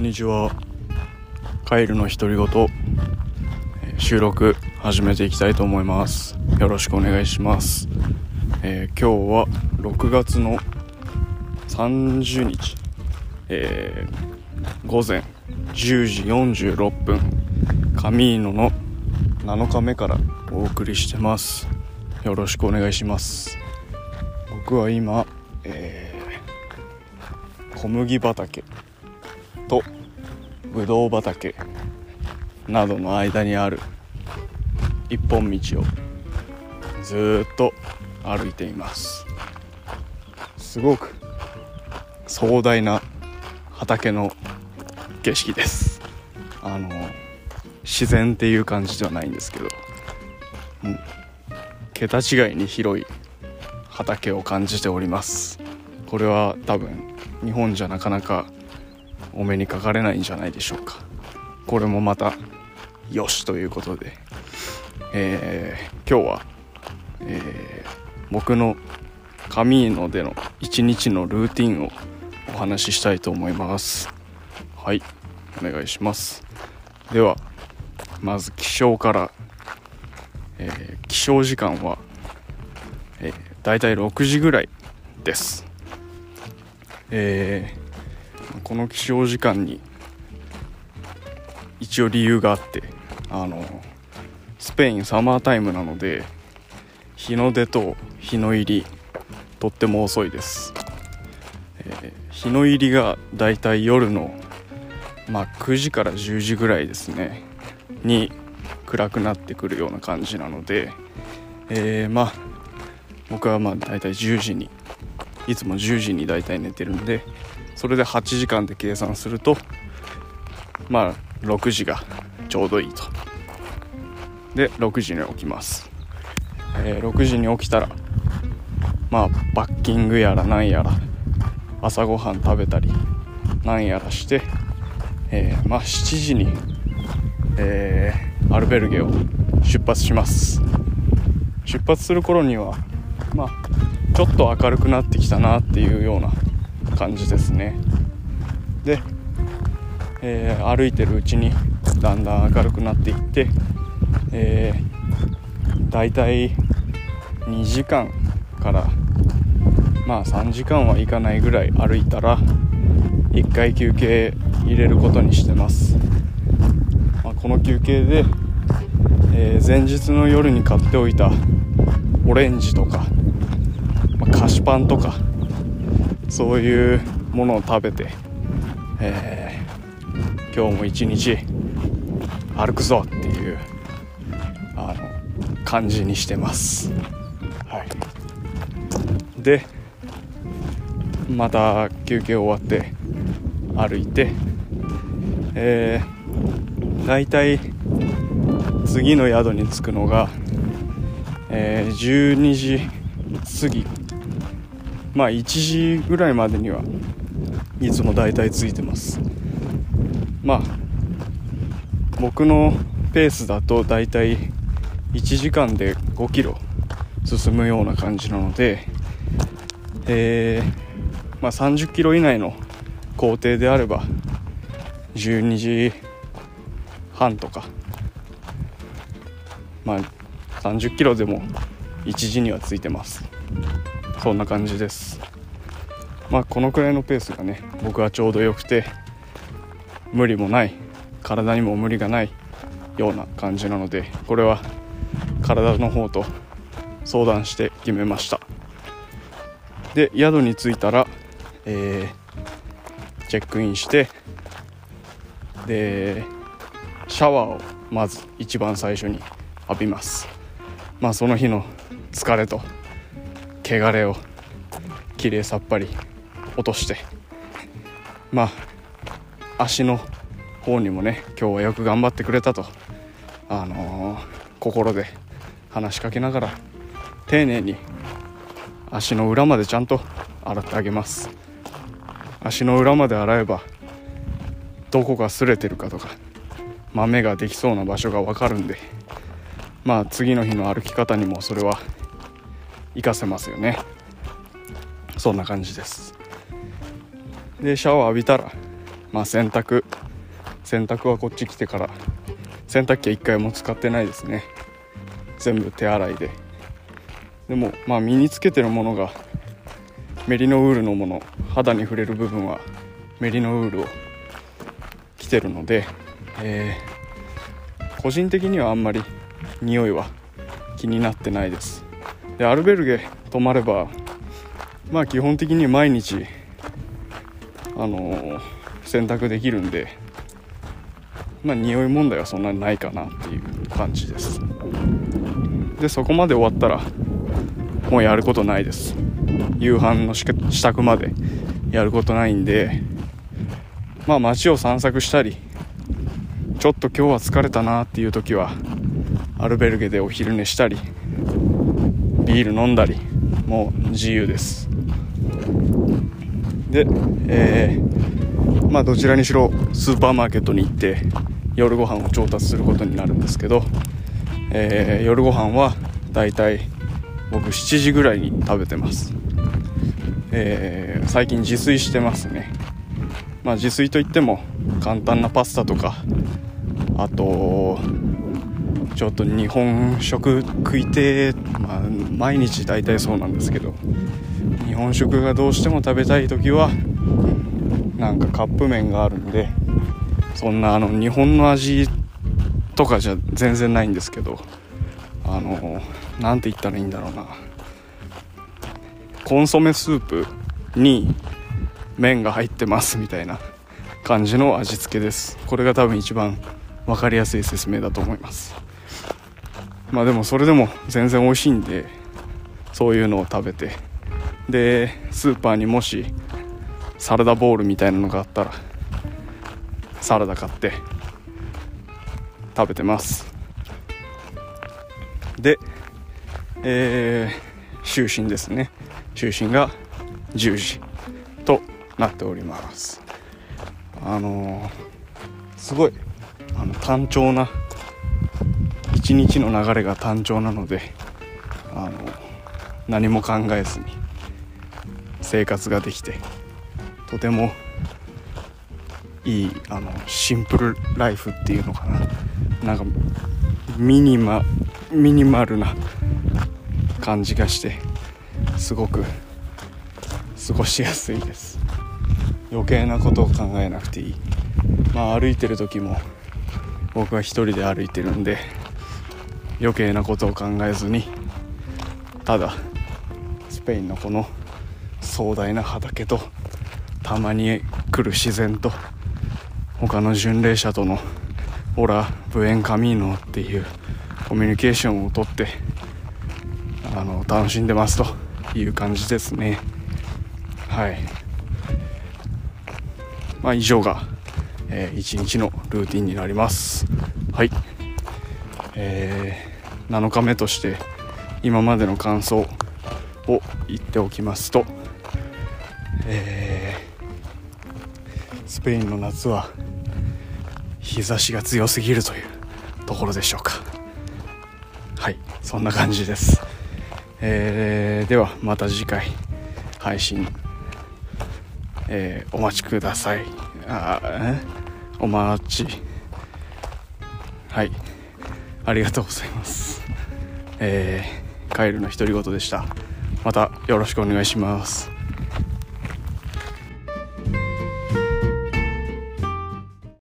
んにちは。カエルの独り言収録始めていきたいと思います。よろしくお願いします、えー今日は6月の30日、えー午前10時46分。カミーノの7日目からお送りしてます。よろしくお願いします。僕は今、えー小麦畑とぶどう畑などの間にある一本道をずっと歩いています。すごく壮大な畑の景色です。あの自然っていう感じではないんですけど、うん、桁違いに広い畑を感じております。これは多分日本じゃなかなかお目にかかれないんじゃないでしょうか。これもまたよしということで、えー今日は、えー僕のカミーノでの一日のルーティンをお話ししたいと思います。はいお願いします。ではまず起床から、えー起床時間は、えー、だいたい6時ぐらいです。えーこの起床時間に一応理由があってあのスペインサマータイムなので日の出と日の入りとっても遅いです、えー日の入りがだいたい夜の、まあ、9時から10時ぐらいですねに暗くなってくるような感じなので、えーまあ僕はまあ大体10時にいつも10時に大体寝てるんでそれで8時間で計算するとまあ6時がちょうどいいと。で6時に起きます、えー6時に起きたらまあバッキングやらなんやら朝ごはん食べたりなんやらして、えーまあ7時に、えーアルベルゲを出発します。出発する頃にはまあちょっと明るくなってきたなっていうような感じですね。で、えー歩いてるうちにだんだん明るくなっていって、えー、だいたい2時間からまあ3時間はいかないぐらい歩いたら1回休憩入れることにしてます、まあ、この休憩で、えー前日の夜に買っておいたオレンジとか、まあ菓子パンとかそういうものを食べて、えー今日も一日歩くぞっていうあの感じにしてます。はい。でまた休憩終わって歩いてえー、大体次の宿に着くのが、えー12時過ぎまあ1時ぐらいまでにはいつも大体ついてます。まあ僕のペースだと大体1時間で5キロ進むような感じなのでえーまあ30キロ以内の工程であれば12時半とかまあ30キロでも1時にはついてます。そんな感じです。まあこのくらいのペースがね僕はちょうどよくて無理もない体にも無理がないような感じなのでこれは体の方と相談して決めました。で宿に着いたら、えーチェックインしてでシャワーをまず一番最初に浴びます。まあその日の疲れと汚れをきれいさっぱり落として。まあ足の方にもね今日はよく頑張ってくれたと。あのー心で話しかけながら丁寧に足の裏までちゃんと洗ってあげます。足の裏まで洗えばどこが擦れてるかとか豆ができそうな場所が分かるんで。まあ次の日の歩き方にもそれは活かせますよね。そんな感じです。でシャワー浴びたら、まあ洗濯。洗濯はこっち来てから。洗濯機は1回も使ってないですね。全部手洗いで。でもまあ身につけてるものがメリノウールのもの肌に触れる部分はメリノウールを着てるので、えー、個人的にはあんまり匂いは気になってないです。でアルベルゲ泊まればまあ基本的に毎日あのー、洗濯できるんでまあ匂い問題はそんなにないかなっていう感じです。でそこまで終わったらもうやることないです。夕飯の支度までやることないんでまあ街を散策したりちょっと今日は疲れたなっていう時はアルベルゲでお昼寝したりビール飲んだりもう自由です。で、えー、まあどちらにしろスーパーマーケットに行って夜ご飯を調達することになるんですけど、えー、夜ご飯はだいたい僕7時ぐらいに食べてます、えー、最近自炊してますね。まあ自炊といっても簡単なパスタとかあとちょっと日本食食いてまあ毎日大体そうなんですけど日本食がどうしても食べたい時はなんかカップ麺があるんでそんなあの日本の味とかじゃ全然ないんですけどあの何て言ったらいいんだろうな。コンソメスープに麺が入ってますみたいな感じの味付けです。これが多分一番分かりやすい説明だと思います。まあでもそれでも全然美味しいんでそういうのを食べて。でスーパーにもしサラダボウルみたいなのがあったらサラダ買って食べてます。でえー、就寝ですね。就寝が10時となっております。あのー、すごいあの単調な一日の流れが単調なのであの何も考えずに生活ができてとてもいいあのシンプルライフっていうのかな。なんかミニマミニマルな感じがしてすごく過ごしやすいです。余計なことを考えなくていい。まあ歩いてる時も僕は一人で歩いてるんで余計なことを考えずにただスペインのこの壮大な畑とたまに来る自然と他の巡礼者とのオラ・ブエン・カミーノっていうコミュニケーションをとってあの楽しんでますという感じですね。はい。まあ以上が、えー、一日のルーティンになります。はい。えー、7日目として今までの感想を言っておきますと、えー、スペインの夏は日差しが強すぎるというところでしょうか。はいそんな感じです。えー、ではまた次回配信、えー、お待ちください。あお待ち。はい。ありがとうございます。えー、カエルの独り言でした。またよろしくお願いします。